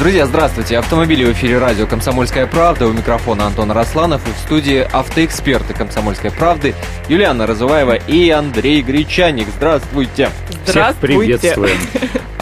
Друзья, здравствуйте. Автомобили в эфире радио «Комсомольская правда». У микрофона Антон Росланов и в студии автоэксперты «Комсомольской правды» Юлиана Розуваева и Андрей Гречаник. Здравствуйте. Всех приветствуем.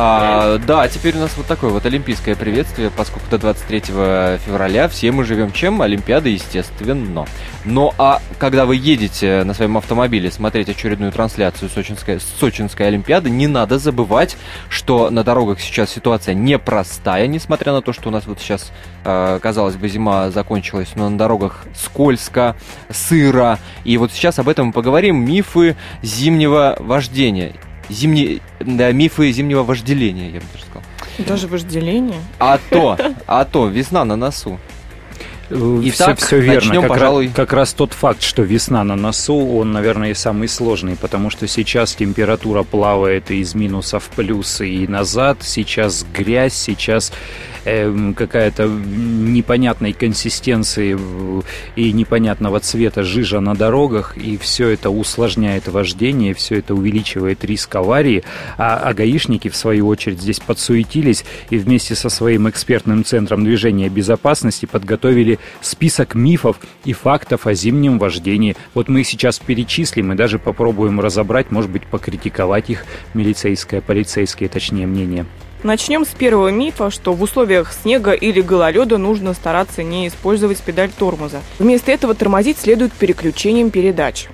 А, да, теперь у нас вот такое вот олимпийское приветствие, поскольку до 23 февраля все мы живем чем? Олимпиада, естественно. Но а когда вы едете на своем автомобиле смотреть очередную трансляцию Сочинской, Сочинской Олимпиады, не надо забывать, что на дорогах сейчас ситуация непростая, несмотря на то, что у нас вот сейчас, э, казалось бы, зима закончилась, но на дорогах скользко, сыро. И вот сейчас об этом мы поговорим. Мифы зимнего вождения. Зимние, да, мифы зимнего вожделения, я бы даже сказал. Даже вожделение? А то, а то, весна на носу. И все, все верно. Начнем, как, пожалуй... раз, как раз тот факт, что весна на носу, он, наверное, самый сложный, потому что сейчас температура плавает из минусов в плюсы и назад, сейчас грязь, сейчас э, какая-то непонятной консистенции и непонятного цвета жижа на дорогах, и все это усложняет вождение, все это увеличивает риск аварии, а, а гаишники, в свою очередь, здесь подсуетились и вместе со своим экспертным центром движения безопасности подготовили список мифов и фактов о зимнем вождении. Вот мы их сейчас перечислим и даже попробуем разобрать, может быть, покритиковать их милицейское, полицейское, точнее, мнение. Начнем с первого мифа, что в условиях снега или гололеда нужно стараться не использовать педаль тормоза. Вместо этого тормозить следует переключением передач.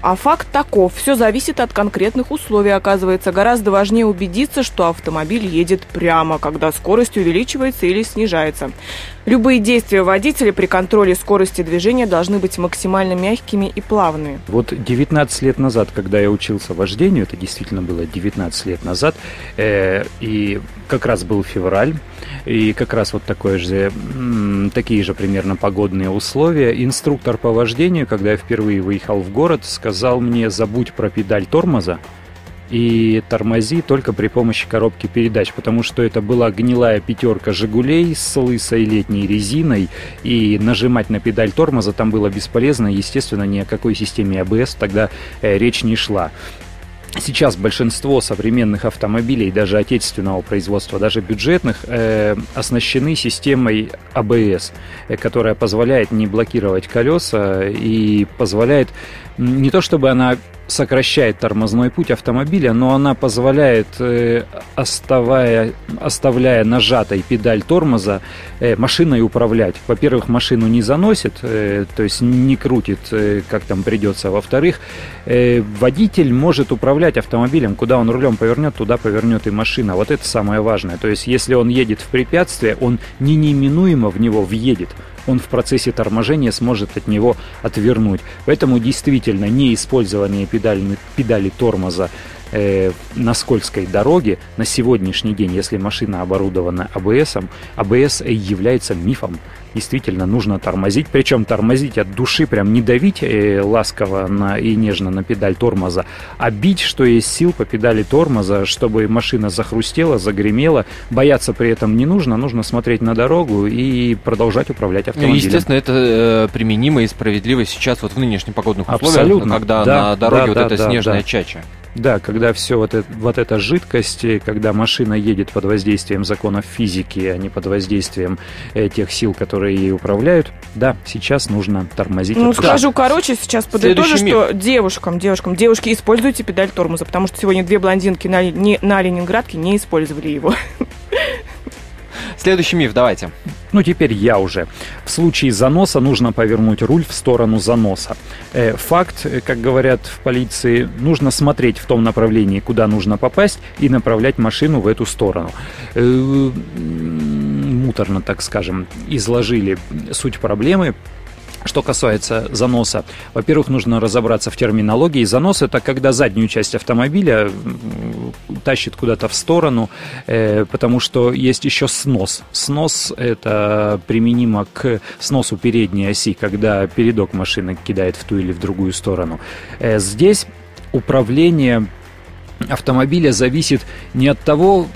А факт таков, все зависит от конкретных условий. Оказывается, гораздо важнее убедиться, что автомобиль едет прямо, когда скорость увеличивается или снижается. Любые действия водителя при контроле скорости движения должны быть максимально мягкими и плавными. Вот 19 лет назад, когда я учился вождению, это действительно было 19 лет назад, э, и как раз был февраль, и как раз вот такое же, такие же примерно погодные условия. Инструктор по вождению, когда я впервые выехал в город, сказал мне, забудь про педаль тормоза, и тормози только при помощи коробки передач, потому что это была гнилая пятерка «Жигулей» с лысой летней резиной, и нажимать на педаль тормоза там было бесполезно, естественно, ни о какой системе АБС тогда э, речь не шла. Сейчас большинство современных автомобилей, даже отечественного производства, даже бюджетных, э, оснащены системой АБС, э, которая позволяет не блокировать колеса и позволяет не то чтобы она сокращает тормозной путь автомобиля, но она позволяет, э, оставая, оставляя нажатой педаль тормоза, э, машиной управлять. Во-первых, машину не заносит, э, то есть не крутит, как там придется. Во-вторых, водитель может управлять автомобилем, куда он рулем повернет, туда повернет и машина. Вот это самое важное. То есть, если он едет в препятствие, он не неминуемо в него въедет он в процессе торможения сможет от него отвернуть. Поэтому действительно неиспользование педали, педали тормоза э, на скользкой дороге на сегодняшний день, если машина оборудована АБС, АБС является мифом. Действительно, нужно тормозить, причем тормозить от души, прям не давить э, ласково на, и нежно на педаль тормоза, а бить, что есть сил по педали тормоза, чтобы машина захрустела, загремела. Бояться при этом не нужно, нужно смотреть на дорогу и продолжать управлять автомобилем. Ну, естественно, это э, применимо и справедливо сейчас вот в нынешних погодных условиях, Абсолютно. когда да, на дороге да, вот да, эта да, снежная да. чача. Да, когда все вот, это, вот эта жидкость, когда машина едет под воздействием законов физики, а не под воздействием э, тех сил, которые ей управляют, да, сейчас нужно тормозить. Ну, скажу короче, сейчас подытожу, что девушкам, девушкам, девушки, используйте педаль тормоза, потому что сегодня две блондинки на, не, на Ленинградке не использовали его. Следующий миф, давайте. Ну, теперь я уже. В случае заноса нужно повернуть руль в сторону заноса. Э, факт, э, как говорят в полиции, нужно смотреть в том направлении, куда нужно попасть, и направлять машину в эту сторону. Э, муторно, так скажем, изложили суть проблемы. Что касается заноса, во-первых, нужно разобраться в терминологии. Занос это когда заднюю часть автомобиля тащит куда-то в сторону, э, потому что есть еще снос. Снос это применимо к сносу передней оси, когда передок машины кидает в ту или в другую сторону. Э, здесь управление автомобиля зависит не от того,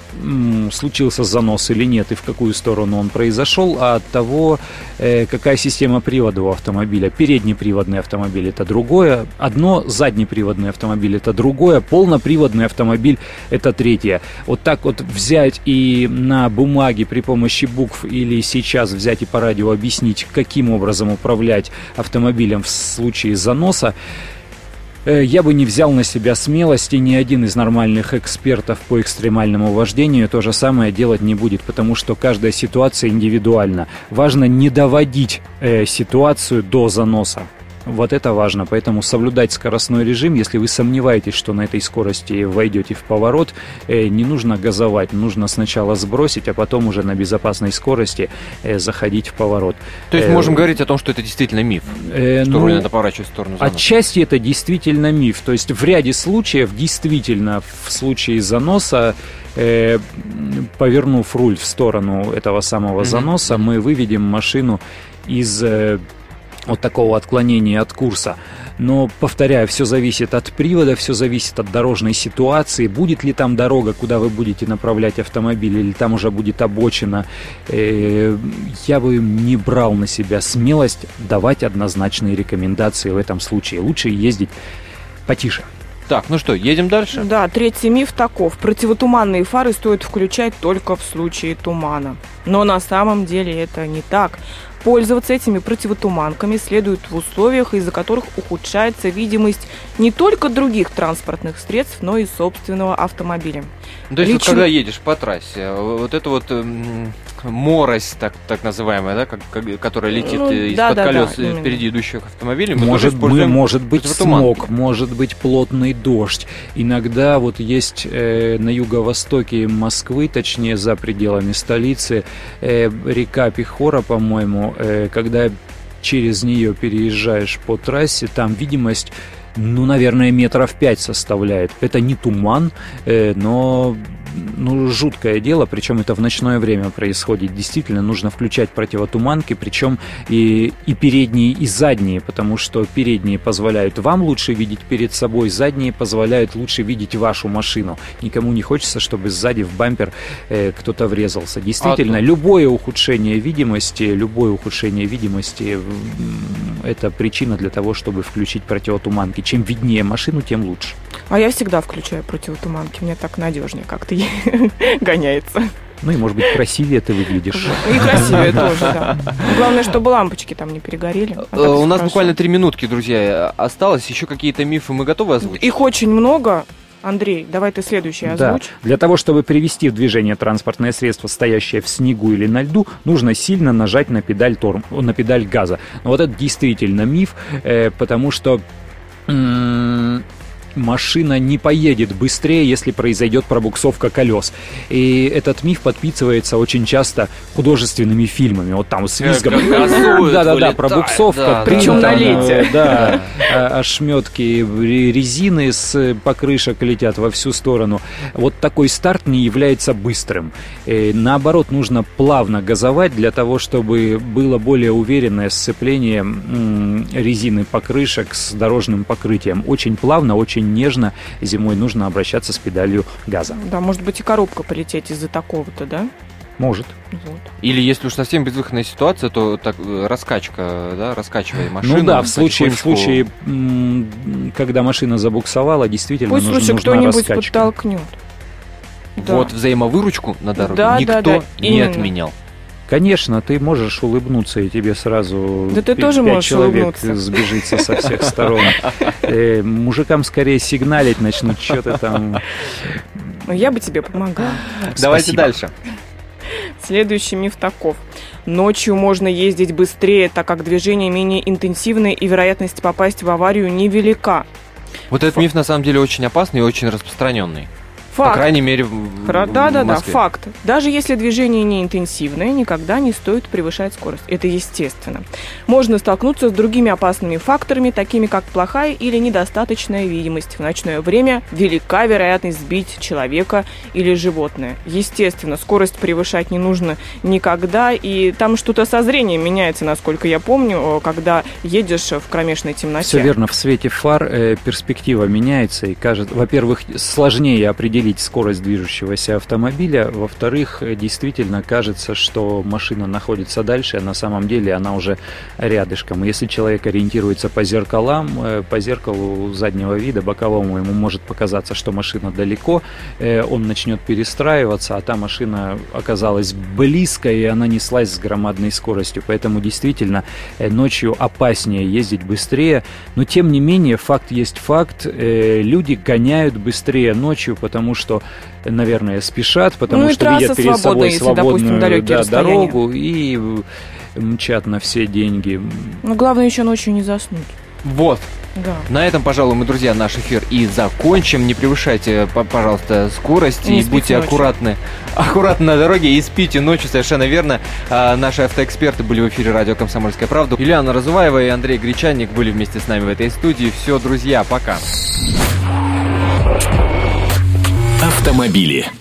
случился занос или нет, и в какую сторону он произошел, а от того, э, какая система привода у автомобиля. Переднеприводный автомобиль – это другое, одно, заднеприводный автомобиль – это другое, полноприводный автомобиль – это третье. Вот так вот взять и на бумаге при помощи букв или сейчас взять и по радио объяснить, каким образом управлять автомобилем в случае заноса, я бы не взял на себя смелости, ни один из нормальных экспертов по экстремальному вождению то же самое делать не будет, потому что каждая ситуация индивидуальна. Важно не доводить э, ситуацию до заноса. Вот это важно. Поэтому соблюдать скоростной режим, если вы сомневаетесь, что на этой скорости войдете в поворот, э, не нужно газовать. Нужно сначала сбросить, а потом уже на безопасной скорости э, заходить в поворот. То есть э, можем говорить о том, что это действительно миф? Что ну, руль надо поворачивать в сторону заноса? Отчасти это действительно миф. То есть в ряде случаев действительно в случае заноса повернув руль в сторону этого самого заноса, мы выведем машину из вот такого отклонения от курса. Но, повторяю, все зависит от привода, все зависит от дорожной ситуации. Будет ли там дорога, куда вы будете направлять автомобиль, или там уже будет обочина. Э, я бы не брал на себя смелость давать однозначные рекомендации в этом случае. Лучше ездить потише. Так, ну что, едем дальше? Да, третий миф таков. Противотуманные фары стоит включать только в случае тумана. Но на самом деле это не так. Пользоваться этими противотуманками следует в условиях, из-за которых ухудшается видимость не только других транспортных средств, но и собственного автомобиля. Ну, то есть, Лично... вот, когда едешь по трассе, вот это вот эм, морось, так, так называемая, да, как, как, которая летит ну, из-под да, колес да, да, впереди идущих автомобилей, мы может, мы, может быть смог, может быть плотный дождь. Иногда вот есть э, на юго-востоке Москвы, точнее за пределами столицы, э, река Пехора, по-моему, э, когда через нее переезжаешь по трассе, там видимость ну, наверное, метров пять составляет. Это не туман, э, но ну, жуткое дело, причем это в ночное время происходит. Действительно, нужно включать противотуманки, причем и, и передние, и задние, потому что передние позволяют вам лучше видеть перед собой, задние позволяют лучше видеть вашу машину. Никому не хочется, чтобы сзади в бампер э, кто-то врезался. Действительно, а, любое ухудшение видимости, любое ухудшение видимости это причина для того, чтобы включить противотуманки. Чем виднее машину, тем лучше. А я всегда включаю противотуманки, мне так надежнее как-то гоняется. Ну и, может быть, красивее ты выглядишь. И красивее тоже, да. Главное, чтобы лампочки там не перегорели. А У нас буквально три минутки, друзья, осталось. Еще какие-то мифы мы готовы озвучить? Их очень много. Андрей, давай ты следующий озвучь. Да. Для того, чтобы привести в движение транспортное средство, стоящее в снегу или на льду, нужно сильно нажать на педаль, торм, на педаль газа. Но вот это действительно миф, э, потому что машина не поедет быстрее, если произойдет пробуксовка колес. И этот миф подписывается очень часто художественными фильмами. Вот там с визгом. Да-да-да, пробуксовка. Причем на лете. Да, а, ошметки резины с покрышек летят во всю сторону. Вот такой старт не является быстрым. Наоборот, нужно плавно газовать для того, чтобы было более уверенное сцепление резины покрышек с дорожным покрытием. Очень плавно, очень нежно зимой нужно обращаться с педалью газа. Да, может быть и коробка полететь из-за такого-то, да? Может. Вот. Или если уж совсем безвыходная ситуация, то так э, раскачка, да, раскачивая машину. Ну да, в случае, в случае, когда машина забуксовала, действительно Пусть нужно, нужна кто-нибудь раскачка. подтолкнет. Да. Вот взаимовыручку на дороге да, никто да, да, не именно. отменял. Конечно, ты можешь улыбнуться, и тебе сразу да ты тоже пять можешь человек улыбнуться. сбежится со всех сторон. Э, мужикам скорее сигналить начнут, что то там... Ну, я бы тебе помогала. Давайте дальше. Следующий миф таков. Ночью можно ездить быстрее, так как движение менее интенсивное и вероятность попасть в аварию невелика. Вот этот миф на самом деле очень опасный и очень распространенный. Факт. По крайней мере, в, Да, да, да, Москве. факт. Даже если движение не интенсивное, никогда не стоит превышать скорость. Это естественно. Можно столкнуться с другими опасными факторами, такими как плохая или недостаточная видимость. В ночное время велика вероятность сбить человека или животное. Естественно, скорость превышать не нужно никогда, и там что-то со зрением меняется, насколько я помню, когда едешь в кромешной темноте. Все верно, в свете фар э, перспектива меняется и кажется, во-первых, сложнее определить скорость движущегося автомобиля, во-вторых, действительно кажется, что машина находится дальше, а на самом деле она уже рядышком. Если человек ориентируется по зеркалам, э, по зеркалу заднего вида, боковому, ему может показаться, что машина далеко, э, он начнет перестраиваться, а та машина оказалась близко, и она неслась с громадной скоростью. Поэтому действительно э, ночью опаснее ездить быстрее, но тем не менее факт есть факт. Люди гоняют быстрее ночью, потому что, наверное, спешат, потому Ну и что видят перед свободна, собой если, допустим, свободную да, дорогу и мчат на все деньги. Но главное еще ночью не заснуть. Вот. Да. На этом, пожалуй, мы, друзья, наш эфир и закончим. Не превышайте, пожалуйста, скорость И и, не спите будьте ночью. аккуратны. Аккуратны на дороге и спите ночью, совершенно верно. А, наши автоэксперты были в эфире радио «Комсомольская правда». Юлиана Разуваева и Андрей Гречанник были вместе с нами в этой студии. Все, друзья, пока. Автомобили.